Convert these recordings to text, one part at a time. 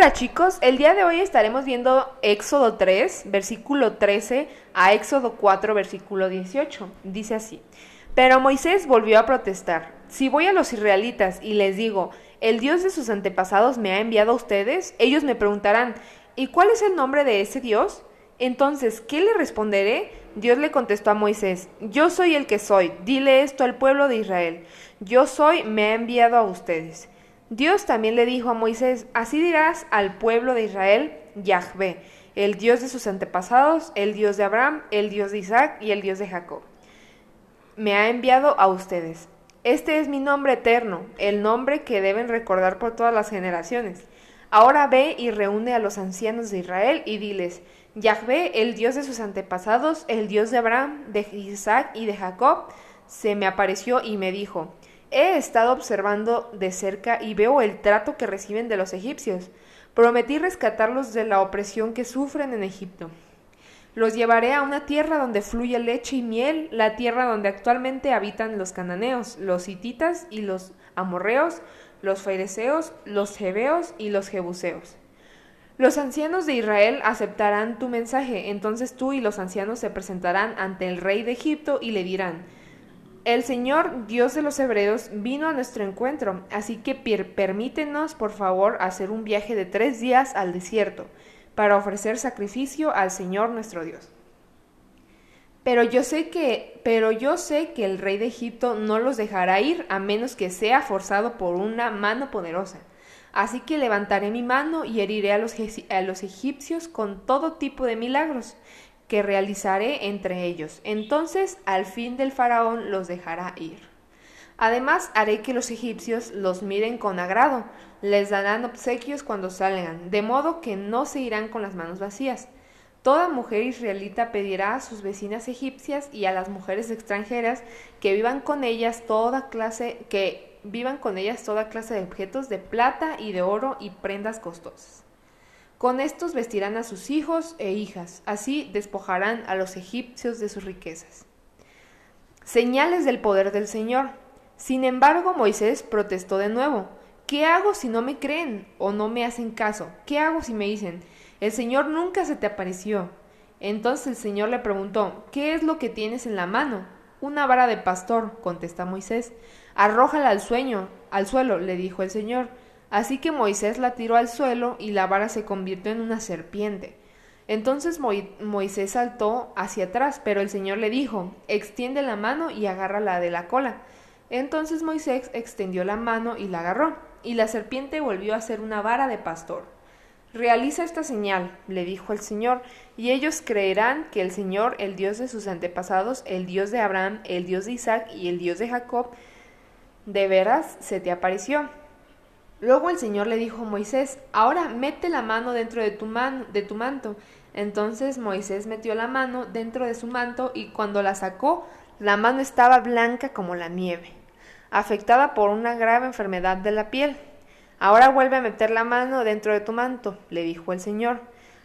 Hola chicos, el día de hoy estaremos viendo Éxodo 3, versículo 13 a Éxodo 4, versículo 18. Dice así, pero Moisés volvió a protestar, si voy a los israelitas y les digo, el Dios de sus antepasados me ha enviado a ustedes, ellos me preguntarán, ¿y cuál es el nombre de ese Dios? Entonces, ¿qué le responderé? Dios le contestó a Moisés, Yo soy el que soy, dile esto al pueblo de Israel, yo soy, me ha enviado a ustedes. Dios también le dijo a Moisés, Así dirás al pueblo de Israel, Yahvé, el Dios de sus antepasados, el Dios de Abraham, el Dios de Isaac y el Dios de Jacob. Me ha enviado a ustedes. Este es mi nombre eterno, el nombre que deben recordar por todas las generaciones. Ahora ve y reúne a los ancianos de Israel y diles, Yahvé, el Dios de sus antepasados, el Dios de Abraham, de Isaac y de Jacob, se me apareció y me dijo, He estado observando de cerca y veo el trato que reciben de los egipcios. Prometí rescatarlos de la opresión que sufren en Egipto. Los llevaré a una tierra donde fluye leche y miel, la tierra donde actualmente habitan los cananeos, los hititas y los amorreos, los fereceos, los jebeos y los jebuseos. Los ancianos de Israel aceptarán tu mensaje, entonces tú y los ancianos se presentarán ante el rey de Egipto y le dirán, el Señor, Dios de los Hebreos, vino a nuestro encuentro, así que permítenos, por favor, hacer un viaje de tres días al desierto, para ofrecer sacrificio al Señor nuestro Dios. Pero yo sé que, pero yo sé que el rey de Egipto no los dejará ir a menos que sea forzado por una mano poderosa. Así que levantaré mi mano y heriré a los, a los egipcios con todo tipo de milagros que realizaré entre ellos. Entonces al fin del faraón los dejará ir. Además haré que los egipcios los miren con agrado, les darán obsequios cuando salgan, de modo que no se irán con las manos vacías. Toda mujer israelita pedirá a sus vecinas egipcias y a las mujeres extranjeras que vivan con ellas toda clase que vivan con ellas toda clase de objetos de plata y de oro y prendas costosas. Con estos vestirán a sus hijos e hijas, así despojarán a los egipcios de sus riquezas. Señales del poder del Señor. Sin embargo, Moisés protestó de nuevo. ¿Qué hago si no me creen o no me hacen caso? ¿Qué hago si me dicen, el Señor nunca se te apareció? Entonces el Señor le preguntó, ¿qué es lo que tienes en la mano? Una vara de pastor, contesta Moisés. Arrójala al sueño, al suelo, le dijo el Señor. Así que Moisés la tiró al suelo y la vara se convirtió en una serpiente. Entonces Moisés saltó hacia atrás, pero el Señor le dijo, extiende la mano y agárrala de la cola. Entonces Moisés extendió la mano y la agarró, y la serpiente volvió a ser una vara de pastor. Realiza esta señal, le dijo el Señor, y ellos creerán que el Señor, el Dios de sus antepasados, el Dios de Abraham, el Dios de Isaac y el Dios de Jacob, de veras se te apareció. Luego el Señor le dijo a Moisés, ahora mete la mano dentro de tu, manto. Entonces Moisés metió la mano dentro de su manto y cuando la sacó, la mano estaba blanca como la nieve, afectada por una grave enfermedad de la piel. Ahora vuelve a meter la mano dentro de tu manto, le dijo el Señor.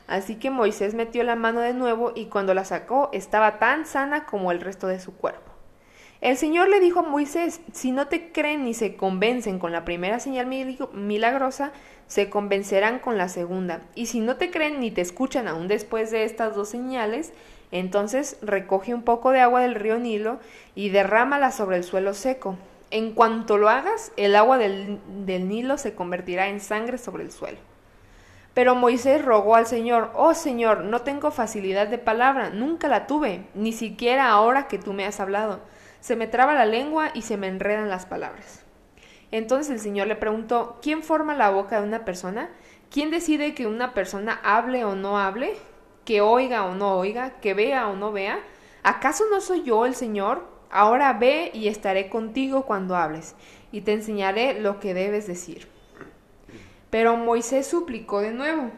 Así que Moisés metió la mano de nuevo y cuando la sacó estaba tan sana como el resto de su cuerpo. El Señor le dijo a Moisés, si no te creen ni se convencen con la primera señal milagrosa, se convencerán con la segunda. Y si no te creen ni te escuchan aún después de estas dos señales, entonces recoge un poco de agua del río Nilo y derrámala sobre el suelo seco. En cuanto lo hagas, el agua del, del Nilo se convertirá en sangre sobre el suelo. Pero Moisés rogó al Señor, Oh Señor, no tengo facilidad de palabra, nunca la tuve, ni siquiera ahora que tú me has hablado se me traba la lengua y se me enredan las palabras. Entonces el Señor le preguntó, ¿quién forma la boca de una persona? ¿Quién decide que una persona hable o no hable? ¿Que oiga o no oiga? ¿Que vea o no vea? ¿Acaso no soy yo el Señor? Ahora ve y estaré contigo cuando hables, y te enseñaré lo que debes decir. Pero Moisés suplicó de nuevo,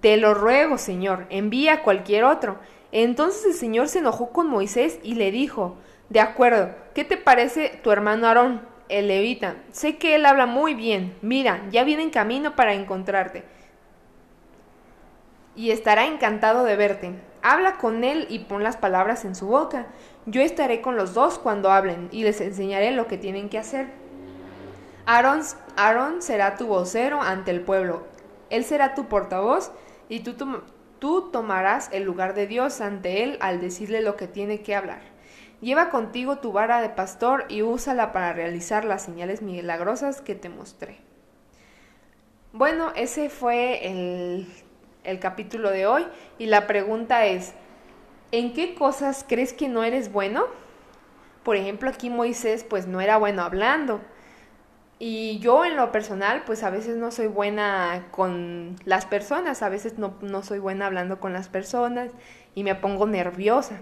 Te lo ruego, Señor, envía a cualquier otro. Entonces el Señor se enojó con Moisés y le dijo, de acuerdo. ¿Qué te parece tu hermano Aarón, el levita? Sé que él habla muy bien. Mira, ya viene en camino para encontrarte. Y estará encantado de verte. Habla con él y pon las palabras en su boca. Yo estaré con los dos cuando hablen y les enseñaré lo que tienen que hacer. Aarón, será tu vocero ante el pueblo. Él será tu portavoz y tú, tú tomarás el lugar de Dios ante Él al decirle lo que tiene que hablar. Lleva contigo tu vara de pastor y úsala para realizar las señales milagrosas que te mostré. Bueno, ese fue el, el capítulo de hoy y la pregunta es, ¿en qué cosas crees que no eres bueno? Por ejemplo, aquí Moisés pues no era bueno hablando. Y yo en lo personal pues a veces no soy buena con las personas, a veces no, no soy buena hablando con las personas y me pongo nerviosa.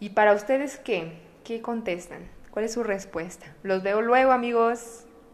¿Y para ustedes qué? ¿Qué contestan? ¿Cuál es su respuesta? Los veo luego amigos.